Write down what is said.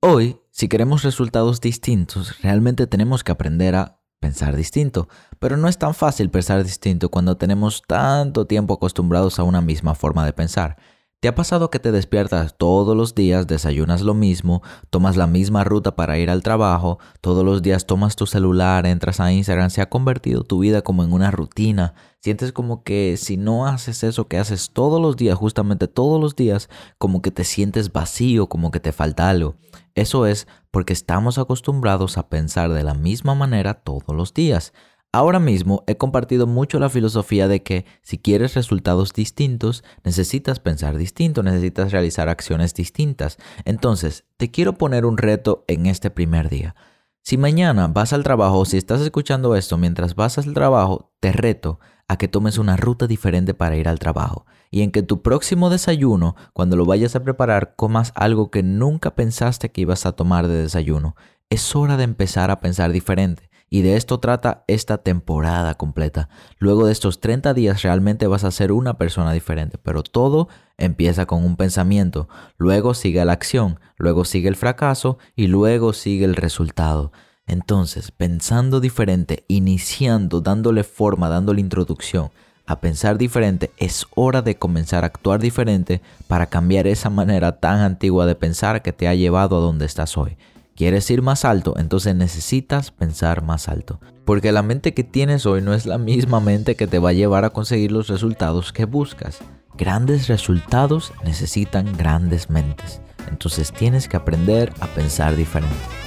Hoy, si queremos resultados distintos, realmente tenemos que aprender a pensar distinto. Pero no es tan fácil pensar distinto cuando tenemos tanto tiempo acostumbrados a una misma forma de pensar. ¿Te ha pasado que te despiertas todos los días, desayunas lo mismo, tomas la misma ruta para ir al trabajo, todos los días tomas tu celular, entras a Instagram, se ha convertido tu vida como en una rutina? Sientes como que si no haces eso que haces todos los días, justamente todos los días, como que te sientes vacío, como que te falta algo. Eso es porque estamos acostumbrados a pensar de la misma manera todos los días. Ahora mismo he compartido mucho la filosofía de que si quieres resultados distintos, necesitas pensar distinto, necesitas realizar acciones distintas. Entonces, te quiero poner un reto en este primer día. Si mañana vas al trabajo, si estás escuchando esto mientras vas al trabajo, te reto a que tomes una ruta diferente para ir al trabajo y en que tu próximo desayuno, cuando lo vayas a preparar, comas algo que nunca pensaste que ibas a tomar de desayuno. Es hora de empezar a pensar diferente. Y de esto trata esta temporada completa. Luego de estos 30 días realmente vas a ser una persona diferente, pero todo empieza con un pensamiento, luego sigue la acción, luego sigue el fracaso y luego sigue el resultado. Entonces, pensando diferente, iniciando, dándole forma, dándole introducción a pensar diferente, es hora de comenzar a actuar diferente para cambiar esa manera tan antigua de pensar que te ha llevado a donde estás hoy. ¿Quieres ir más alto? Entonces necesitas pensar más alto. Porque la mente que tienes hoy no es la misma mente que te va a llevar a conseguir los resultados que buscas. Grandes resultados necesitan grandes mentes. Entonces tienes que aprender a pensar diferente.